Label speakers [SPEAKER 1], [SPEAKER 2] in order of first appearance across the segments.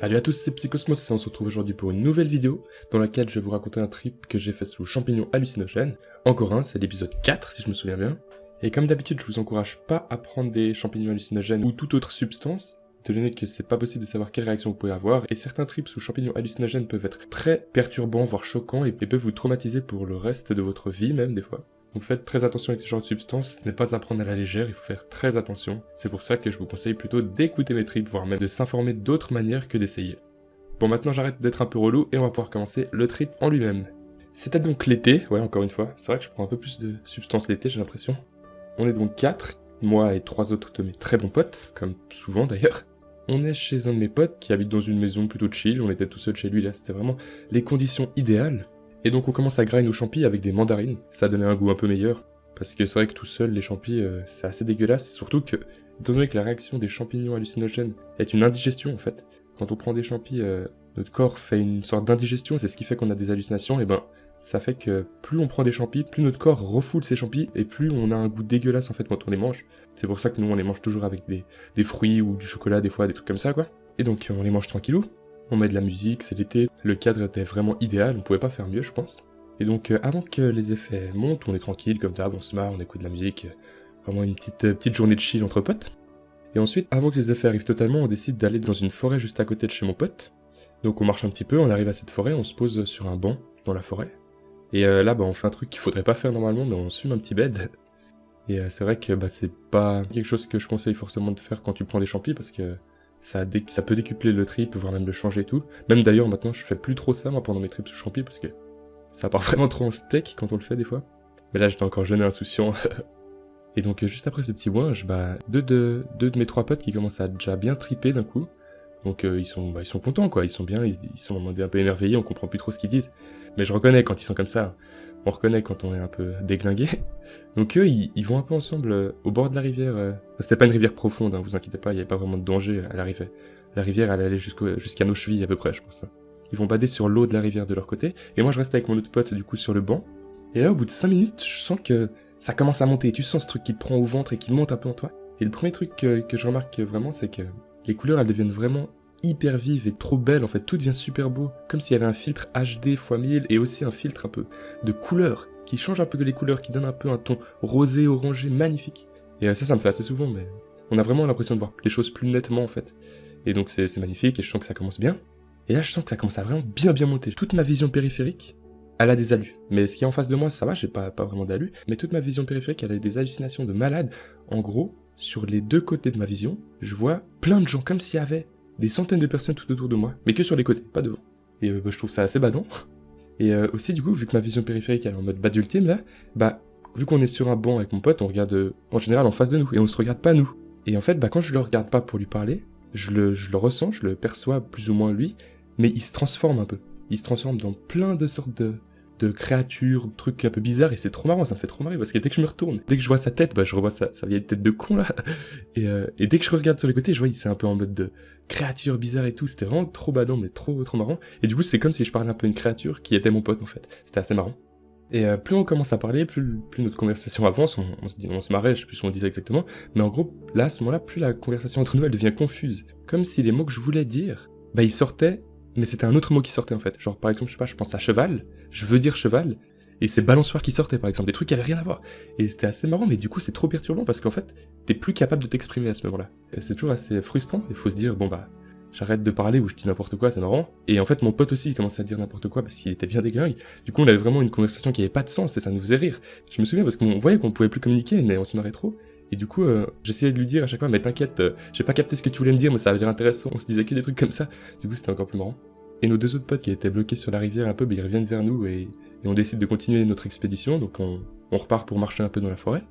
[SPEAKER 1] Salut à tous, c'est Psychosmos et on se retrouve aujourd'hui pour une nouvelle vidéo dans laquelle je vais vous raconter un trip que j'ai fait sous champignons hallucinogènes. Encore un, c'est l'épisode 4 si je me souviens bien. Et comme d'habitude, je vous encourage pas à prendre des champignons hallucinogènes ou toute autre substance, étant donné que c'est pas possible de savoir quelle réaction vous pouvez avoir, et certains trips sous champignons hallucinogènes peuvent être très perturbants, voire choquants, et peuvent vous traumatiser pour le reste de votre vie même des fois. Donc faites très attention avec ce genre de substances, ce n'est pas à prendre à la légère, il faut faire très attention. C'est pour ça que je vous conseille plutôt d'écouter mes trips, voire même de s'informer d'autres manières que d'essayer. Bon maintenant j'arrête d'être un peu relou et on va pouvoir commencer le trip en lui-même. C'était donc l'été, ouais encore une fois, c'est vrai que je prends un peu plus de substances l'été j'ai l'impression. On est donc 4, moi et trois autres de mes très bons potes, comme souvent d'ailleurs. On est chez un de mes potes qui habite dans une maison plutôt chill, on était tout seul chez lui là, c'était vraiment les conditions idéales. Et donc on commence à grainer nos champis avec des mandarines. Ça a donné un goût un peu meilleur. Parce que c'est vrai que tout seul, les champis, euh, c'est assez dégueulasse. Surtout que, étant donné que la réaction des champignons hallucinogènes est une indigestion en fait. Quand on prend des champis, euh, notre corps fait une sorte d'indigestion, c'est ce qui fait qu'on a des hallucinations, et ben ça fait que plus on prend des champis, plus notre corps refoule ces champis, et plus on a un goût dégueulasse en fait quand on les mange. C'est pour ça que nous on les mange toujours avec des, des fruits ou du chocolat des fois, des trucs comme ça quoi. Et donc on les mange tranquillou, on met de la musique, c'est l'été, le cadre était vraiment idéal, on pouvait pas faire mieux je pense. Et donc euh, avant que les effets montent, on est tranquille comme d'hab, on se marre, on écoute de la musique, euh, vraiment une petite, euh, petite journée de chill entre potes. Et ensuite, avant que les effets arrivent totalement, on décide d'aller dans une forêt juste à côté de chez mon pote. Donc on marche un petit peu, on arrive à cette forêt, on se pose sur un banc dans la forêt. Et là, bah, on fait un truc qu'il faudrait pas faire normalement, mais on fume un petit bed. Et c'est vrai que bah, c'est pas quelque chose que je conseille forcément de faire quand tu prends des champis, parce que ça, ça, peut décupler le trip, voire même le changer et tout. Même d'ailleurs, maintenant, je fais plus trop ça, moi, pendant mes trips sous champi, parce que ça part vraiment trop en steak quand on le fait, des fois. Mais là, j'étais encore jeune et insouciant. et donc, juste après ce petit ouinge, bah, deux de, deux de mes trois potes qui commencent à déjà bien triper d'un coup. Donc, euh, ils, sont, bah, ils sont contents, quoi. Ils sont bien, ils, sont un peu émerveillés, on comprend plus trop ce qu'ils disent. Mais je reconnais quand ils sont comme ça on reconnaît quand on est un peu déglingué. Donc eux, ils, vont un peu ensemble euh, au bord de la rivière. Euh. C'était pas une rivière profonde, hein, vous inquiétez pas, il n'y avait pas vraiment de danger à l'arrivée. La rivière, elle allait jusqu'à nos chevilles à peu près, je pense. Hein. Ils vont bader sur l'eau de la rivière de leur côté, et moi je reste avec mon autre pote du coup sur le banc. Et là, au bout de 5 minutes, je sens que ça commence à monter. Tu sens ce truc qui te prend au ventre et qui monte un peu en toi. Et le premier truc que je remarque vraiment, c'est que les couleurs, elles deviennent vraiment hyper vive et trop belle, en fait, tout devient super beau, comme s'il y avait un filtre HD x 1000 et aussi un filtre un peu de couleur qui change un peu les couleurs, qui donne un peu un ton rosé, orangé, magnifique. Et euh, ça, ça me fait assez souvent, mais on a vraiment l'impression de voir les choses plus nettement en fait. Et donc c'est magnifique et je sens que ça commence bien. Et là, je sens que ça commence à vraiment bien bien monter. Toute ma vision périphérique, elle a des alus. Mais ce qui est en face de moi, ça va, j'ai pas, pas vraiment d'alus. Mais toute ma vision périphérique, elle a des hallucinations de malade. En gros, sur les deux côtés de ma vision, je vois plein de gens comme s'il y avait des centaines de personnes tout autour de moi, mais que sur les côtés, pas devant. Et euh, bah, je trouve ça assez badant. Et euh, aussi, du coup, vu que ma vision périphérique elle est en mode bad ultime là, bah, vu qu'on est sur un banc avec mon pote, on regarde euh, en général en face de nous et on se regarde pas nous. Et en fait, bah, quand je le regarde pas pour lui parler, je le, je le ressens, je le perçois plus ou moins lui, mais il se transforme un peu. Il se transforme dans plein de sortes de, de créatures, trucs un peu bizarres, et c'est trop marrant, ça me fait trop marrer, parce que dès que je me retourne, dès que je vois sa tête, bah je revois sa, sa vieille tête de con là, et, euh, et dès que je regarde sur les côtés, je vois c'est un peu en mode de créature bizarre et tout, c'était vraiment trop badant, mais trop trop marrant, et du coup c'est comme si je parlais un peu une créature qui était mon pote en fait, c'était assez marrant. Et euh, plus on commence à parler, plus, plus notre conversation avance, on, se dit, on se marrait, je sais plus ce qu'on disait exactement, mais en gros, là, à ce moment-là, plus la conversation entre nous, elle devient confuse. Comme si les mots que je voulais dire, bah ils sortaient mais c'était un autre mot qui sortait en fait. Genre par exemple, je sais pas, je pense à cheval, je veux dire cheval, et c'est balançoire qui sortait par exemple, des trucs qui avaient rien à voir. Et c'était assez marrant, mais du coup c'est trop perturbant parce qu'en fait, t'es plus capable de t'exprimer à ce moment-là. C'est toujours assez frustrant, il faut se dire, bon bah, j'arrête de parler ou je dis n'importe quoi, c'est marrant. Et en fait, mon pote aussi, il commençait à dire n'importe quoi parce qu'il était bien déglingue. Du coup, on avait vraiment une conversation qui avait pas de sens et ça nous faisait rire. Je me souviens parce qu'on voyait qu'on pouvait plus communiquer, mais on se marrait trop. Et du coup, euh, j'essayais de lui dire à chaque fois, mais t'inquiète, euh, j'ai pas capté ce que tu voulais me dire, mais ça avait l'air intéressant. On se disait que des trucs comme ça. Du coup, c'était encore plus marrant. Et nos deux autres potes qui étaient bloqués sur la rivière un peu, bah, ils reviennent vers nous et, on décide de continuer notre expédition. Donc on, repart pour marcher un peu dans la forêt.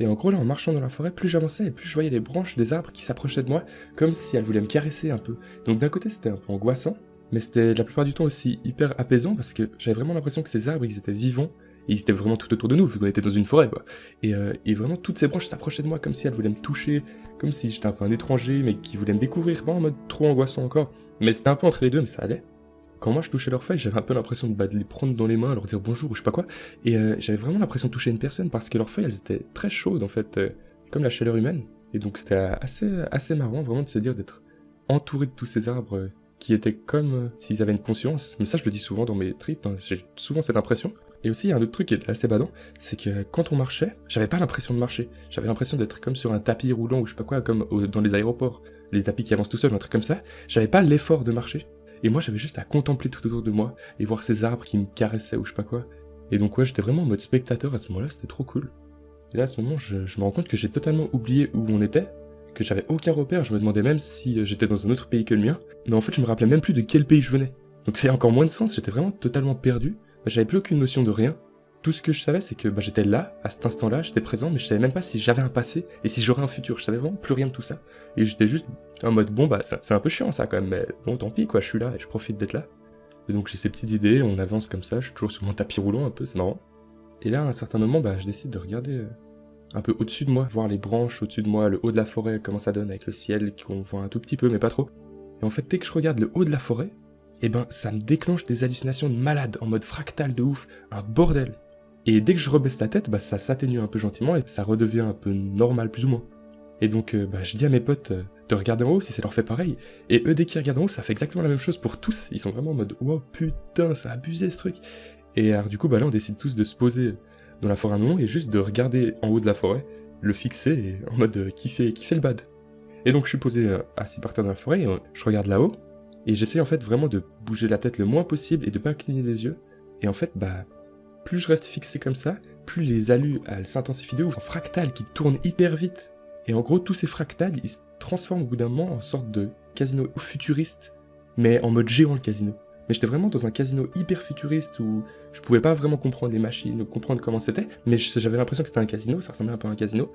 [SPEAKER 1] Et en gros, là, en marchant dans la forêt, plus j'avançais et plus je voyais les branches des arbres qui s'approchaient de moi, comme si elles voulaient me caresser un peu. Donc d'un côté, c'était un peu angoissant, mais c'était la plupart du temps aussi hyper apaisant parce que j'avais vraiment l'impression que ces arbres, ils étaient vivants et ils étaient vraiment tout autour de nous, vu qu'on était dans une forêt, quoi. Et, euh, et vraiment, toutes ces branches s'approchaient de moi comme si elles voulaient me toucher, comme si j'étais un peu un étranger, mais qui voulait me découvrir, vraiment en mode trop angoissant encore. Mais c'était un peu entre les deux, mais ça allait quand moi je touchais leurs feuilles, j'avais un peu l'impression de, les prendre dans les mains, leur dire bonjour ou je sais pas quoi. Et euh, j'avais vraiment l'impression de toucher une personne parce que leurs feuilles, elles étaient très chaudes en fait, euh, comme la chaleur humaine. Et donc c'était assez, assez marrant vraiment de se dire d'être entouré de tous ces arbres euh, qui étaient comme s'ils avaient une conscience. Mais ça, je le dis souvent dans mes trips, hein, j'ai souvent cette impression. Et aussi, il y a un autre truc qui est assez badant, c'est que quand on marchait, j'avais pas l'impression de marcher. J'avais l'impression d'être comme sur un tapis roulant ou je sais pas quoi, comme dans les aéroports, les tapis qui avancent tout seuls, un truc comme ça. J'avais pas l'effort de marcher. Et moi, j'avais juste à contempler tout autour de moi et voir ces arbres qui me caressaient ou je sais pas quoi. Et donc, ouais, j'étais vraiment en mode spectateur à ce moment-là, c'était trop cool. Et là, à ce moment, je, me rends compte que j'ai totalement oublié où on était, que j'avais aucun repère, je me demandais même si euh, j'étais dans un autre pays que le mien, mais en fait, je me rappelais même plus de quel pays je venais. Donc, c'est encore moins de sens, j'étais vraiment totalement perdu, j'avais plus aucune notion de rien. Tout ce que je savais, c'est que bah, j'étais là, à cet instant-là, j'étais présent, mais je savais même pas si j'avais un passé et si j'aurais un futur. Je savais vraiment plus rien de tout ça. Et j'étais juste en mode, bon, bah, c'est un peu chiant ça quand même, mais bon, tant pis, quoi, je suis là et je profite d'être là. Et donc j'ai ces petites idées, on avance comme ça, je suis toujours sur mon tapis roulant un peu, c'est marrant. Et là, à un certain moment, bah, je décide de regarder euh, un peu au-dessus de moi, voir les branches au-dessus de moi, le haut de la forêt, comment ça donne avec le ciel qu'on voit un tout petit peu, mais pas trop. Et en fait, dès que je regarde le haut de la forêt, eh ben, ça me déclenche des hallucinations de malade, en mode fractal de ouf, un bordel. Et dès que je rebaisse la tête, bah, ça s'atténue un peu gentiment et ça redevient un peu normal, plus ou moins. Et donc, euh, bah, je dis à mes potes euh, de regarder en haut si ça leur fait pareil. Et eux, dès qu'ils regardent en haut, ça fait exactement la même chose pour tous. Ils sont vraiment en mode, wow, putain, ça a abusé ce truc. Et alors du coup, bah là, on décide tous de se poser dans la forêt un moment et juste de regarder en haut de la forêt, le fixer et en mode euh, kiffer, kiffer le bad. Et donc je suis posé euh, assis par terre dans la forêt et je regarde là-haut et j'essaie en fait vraiment de bouger la tête le moins possible et de pas cligner les yeux. Et en fait, bah, plus je reste fixé comme ça, plus les alus s'intensifient de ouf en fractales qui tournent hyper vite. Et en gros, tous ces fractales, ils se transforment au bout d'un moment en sorte de casino futuriste, mais en mode géant le casino. Mais j'étais vraiment dans un casino hyper futuriste où je pouvais pas vraiment comprendre les machines, comprendre comment c'était, mais j'avais l'impression que c'était un casino, ça ressemblait un peu à un casino.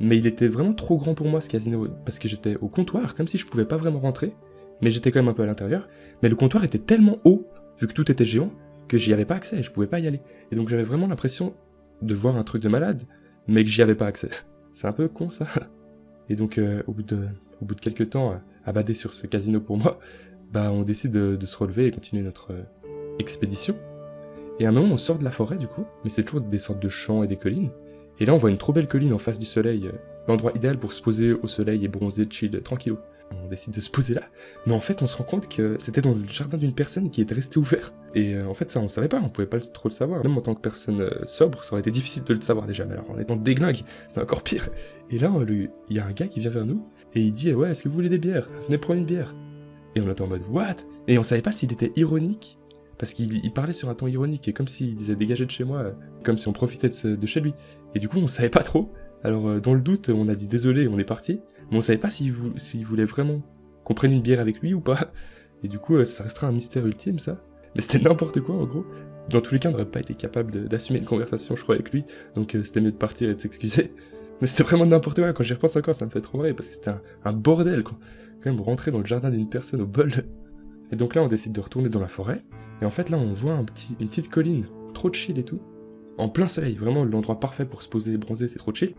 [SPEAKER 1] Mais il était vraiment trop grand pour moi ce casino, parce que j'étais au comptoir, comme si je pouvais pas vraiment rentrer, mais j'étais quand même un peu à l'intérieur. Mais le comptoir était tellement haut, vu que tout était géant, que j'y avais pas accès, je pouvais pas y aller. Et donc j'avais vraiment l'impression de voir un truc de malade, mais que j'y avais pas accès. C'est un peu con ça. Et donc euh, au, bout de, au bout de quelques temps, à bader sur ce casino pour moi, bah on décide de, se relever et continuer notre euh, expédition. Et à un moment, on sort de la forêt du coup, mais c'est toujours des sortes de champs et des collines. Et là, on voit une trop belle colline en face du soleil, euh, l'endroit idéal pour se poser au soleil et bronzer, chill, tranquillou. On décide de se poser là, mais en fait, on se rend compte que c'était dans le jardin d'une personne qui était restée ouvert. Et euh, en fait, ça, on savait pas, on pouvait pas trop le savoir. Même en tant que personne sobre, ça aurait été difficile de le savoir déjà. Mais alors, en étant déglingue, c'est encore pire. Et là, il y a un gars qui vient vers nous et il dit Ouais, est-ce que vous voulez des bières? Venez prendre une bière. Et on était en mode What? Et on savait pas s'il était ironique, parce qu'il parlait sur un ton ironique, et comme s'il disait dégagez de chez moi, comme si on profitait de, chez lui. Et du coup, on savait pas trop. Alors, euh, dans le doute, on a dit désolé on est parti, mais on savait pas s'il voulait vraiment qu'on prenne une bière avec lui ou pas. Et du coup, euh, ça restera un mystère ultime, ça. Mais c'était n'importe quoi, en gros. Dans tous les cas, on n'aurait pas été capable d'assumer une conversation, je crois, avec lui. Donc, euh, c'était mieux de partir et de s'excuser. Mais c'était vraiment n'importe quoi. Quand j'y repense encore, ça me fait trop marrer parce que c'était un, un, bordel, quoi quand même rentrer dans le jardin d'une personne au bol. Et donc là, on décide de retourner dans la forêt. Et en fait, là, on voit un petit, une petite colline, trop chill et tout. En plein soleil, vraiment l'endroit parfait pour se poser et bronzer, c'est trop chill.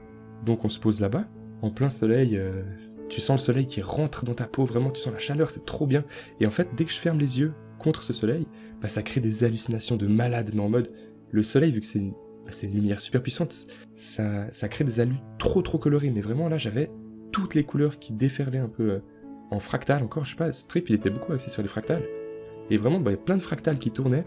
[SPEAKER 1] Donc on se pose là-bas, en plein soleil. Euh, tu sens le soleil qui rentre dans ta peau, vraiment, tu sens la chaleur, c'est trop bien. Et en fait, dès que je ferme les yeux contre ce soleil, bah, ça crée des hallucinations de malade, mais en mode, le soleil, vu que c'est une, bah, lumière super puissante, ça, ça crée des allus trop trop colorés. Mais vraiment, là, j'avais toutes les couleurs qui déferlaient un peu euh, en fractal encore, je sais pas, Strip il était beaucoup axé sur les fractales. Et vraiment, bah, il y a plein de fractales qui tournaient,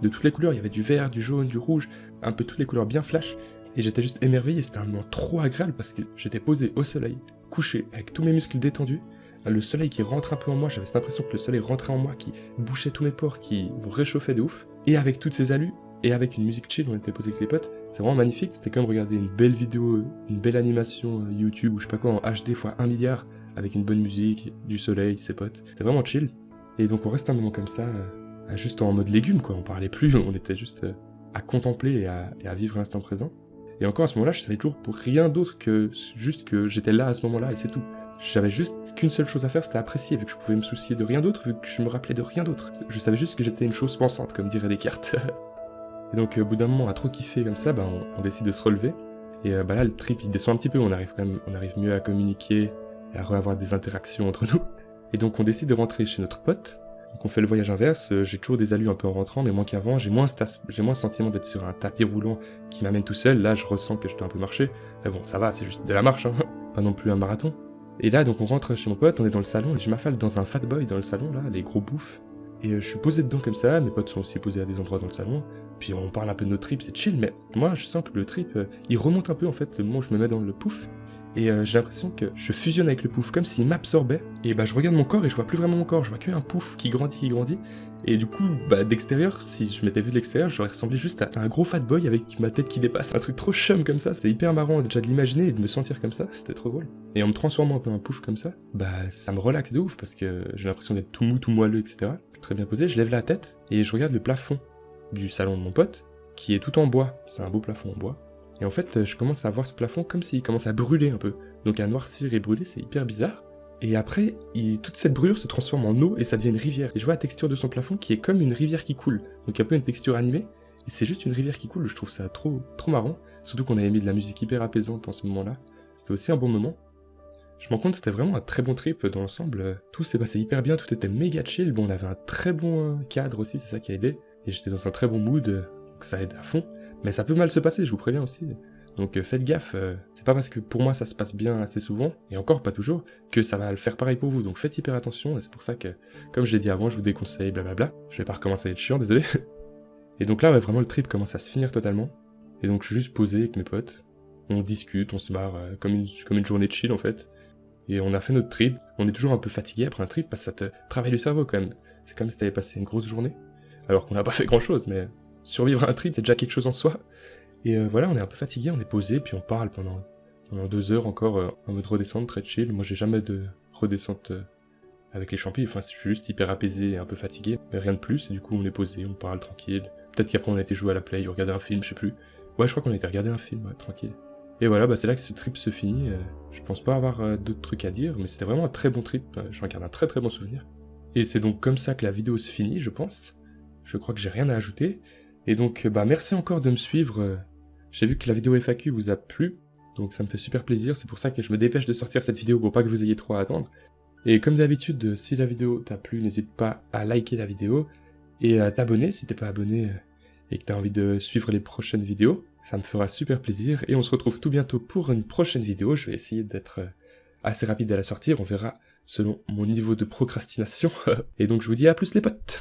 [SPEAKER 1] de toutes les couleurs, il y avait du vert, du jaune, du rouge, un peu toutes les couleurs bien flash. Et j'étais juste émerveillé, c'était un moment trop agréable parce que j'étais posé au soleil, couché, avec tous mes muscles détendus, le soleil qui rentre un peu en moi, j'avais cette impression que le soleil rentrait en moi, qui bouchait tous mes pores, qui réchauffait de ouf, et avec toutes ces alus, et avec une musique chill, on était posé avec les potes, c'est vraiment magnifique, c'était comme regarder une belle vidéo, une belle animation euh, YouTube ou je sais pas quoi en HD fois 1 milliard, avec une bonne musique, du soleil, ses potes. C'était vraiment chill. Et donc on reste un moment comme ça, euh, juste en mode légume quoi, on parlait plus, on était juste euh, à contempler et à, vivre l'instant présent. Et encore à ce moment-là, je savais toujours pour rien d'autre que juste que j'étais là à ce moment-là et c'est tout. J'avais juste qu'une seule chose à faire, c'était apprécier, vu que je pouvais me soucier de rien d'autre, vu que je me rappelais de rien d'autre. Je savais juste que j'étais une chose pensante, comme dirait Descartes. et donc au bout d'un moment, à trop kiffer comme ça, bah, on, décide de se relever. Et euh, bah là, le trip il descend un petit peu, on arrive quand même, on arrive mieux à communiquer, et à avoir des interactions entre nous. Et donc on décide de rentrer chez notre pote. Donc on fait le voyage inverse, euh, j'ai toujours des allus un peu en rentrant, mais moins qu'avant, j'ai moins, j'ai moins ce sentiment d'être sur un tapis roulant qui m'amène tout seul. Là, je ressens que je dois un peu marcher. Mais bon, ça va, c'est juste de la marche, hein. pas non plus un marathon. Et là, donc on rentre chez mon pote, on est dans le salon, et je m'affale dans un fat boy dans le salon, là, les gros bouffes. Et euh, je suis posé dedans comme ça, mes potes sont aussi posés à des endroits dans le salon. Puis on parle un peu de notre trip, c'est chill, mais moi je sens que le trip, euh, il remonte un peu en fait le moment où je me mets dans le pouf. Et euh, j'ai l'impression que je fusionne avec le pouf, comme s'il m'absorbait. Et bah je regarde mon corps et je vois plus vraiment mon corps, je vois que un pouf qui grandit, qui grandit. Et du coup, bah d'extérieur, si je m'étais vu de l'extérieur, j'aurais ressemblé juste à un gros fat boy avec ma tête qui dépasse. Un truc trop chum comme ça, c'était hyper marrant déjà de l'imaginer et de me sentir comme ça, c'était trop drôle. Et en me transformant un peu en pouf comme ça, bah ça me relaxe de ouf parce que j'ai l'impression d'être tout mou, tout moelleux, etc. Très bien posé, je lève la tête et je regarde le plafond du salon de mon pote, qui est tout en bois. C'est un beau plafond en bois. Et en fait, je commence à voir ce plafond comme s'il commence à brûler un peu. Donc à noircir et brûler, c'est hyper bizarre. Et après, toute cette brûlure se transforme en eau et ça devient une rivière. Et je vois la texture de son plafond qui est comme une rivière qui coule. Donc un peu une texture animée. Et c'est juste une rivière qui coule. Je trouve ça trop, trop marrant. Surtout qu'on avait mis de la musique hyper apaisante en ce moment-là. C'était aussi un bon moment. Je me rends compte c'était vraiment un très bon trip dans l'ensemble. Tout s'est passé hyper bien, tout était méga chill. Bon, on avait un très bon euh, cadre aussi, c'est ça qui a aidé. Et j'étais dans un très bon mood, donc ça aide à fond. Mais ça peut mal se passer, je vous préviens aussi. Donc euh, faites gaffe, euh, c'est pas parce que pour moi ça se passe bien assez souvent, et encore pas toujours, que ça va le faire pareil pour vous. Donc faites hyper attention, et c'est pour ça que, comme je l'ai dit avant, je vous déconseille, blablabla. Je vais pas recommencer à être chiant, désolé. et donc là, vraiment le trip commence à se finir totalement. Et donc je suis juste posé avec mes potes, on discute, on se marre, euh, comme, une, comme une journée de chill en fait. Et on a fait notre trip, on est toujours un peu fatigué après un trip, parce que ça te travaille le cerveau quand même. C'est comme si t'avais passé une grosse journée. Alors qu'on n'a pas fait grand chose, mais survivre à un trip, c'est déjà quelque chose en soi. Et euh, voilà, on est un peu fatigué, on est posé, puis on parle pendant, deux heures encore euh, en mode redescente, très chill. Moi, j'ai jamais de redescente euh, avec les champis, enfin, je suis juste hyper apaisé et un peu fatigué, mais rien de plus. Et du coup, on est posé, on parle tranquille. Peut-être qu'après, on a été jouer à la play, ou regarder un film, je sais plus. Ouais, je crois qu'on a été regarder un film, tranquille. Et voilà, bah, c'est là que ce trip se finit. je pense pas avoir d'autres trucs à dire, mais c'était vraiment un très bon trip. J'en garde un très très bon souvenir. Et c'est donc comme ça que la vidéo se finit, je pense. Je crois que j'ai rien à ajouter. Et donc, bah, merci encore de me suivre j'ai vu que la vidéo FAQ vous a plu, donc ça me fait super plaisir, c'est pour ça que je me dépêche de sortir cette vidéo pour pas que vous ayez trop à attendre. Et comme d'habitude, si la vidéo t'a plu, n'hésite pas à liker la vidéo et à t'abonner si t'es pas abonné euh, et que t'as envie de suivre les prochaines vidéos. Ça me fera super plaisir et on se retrouve tout bientôt pour une prochaine vidéo. Je vais essayer d'être euh, assez rapide à la sortir, on verra selon mon niveau de procrastination. et donc je vous dis à plus les potes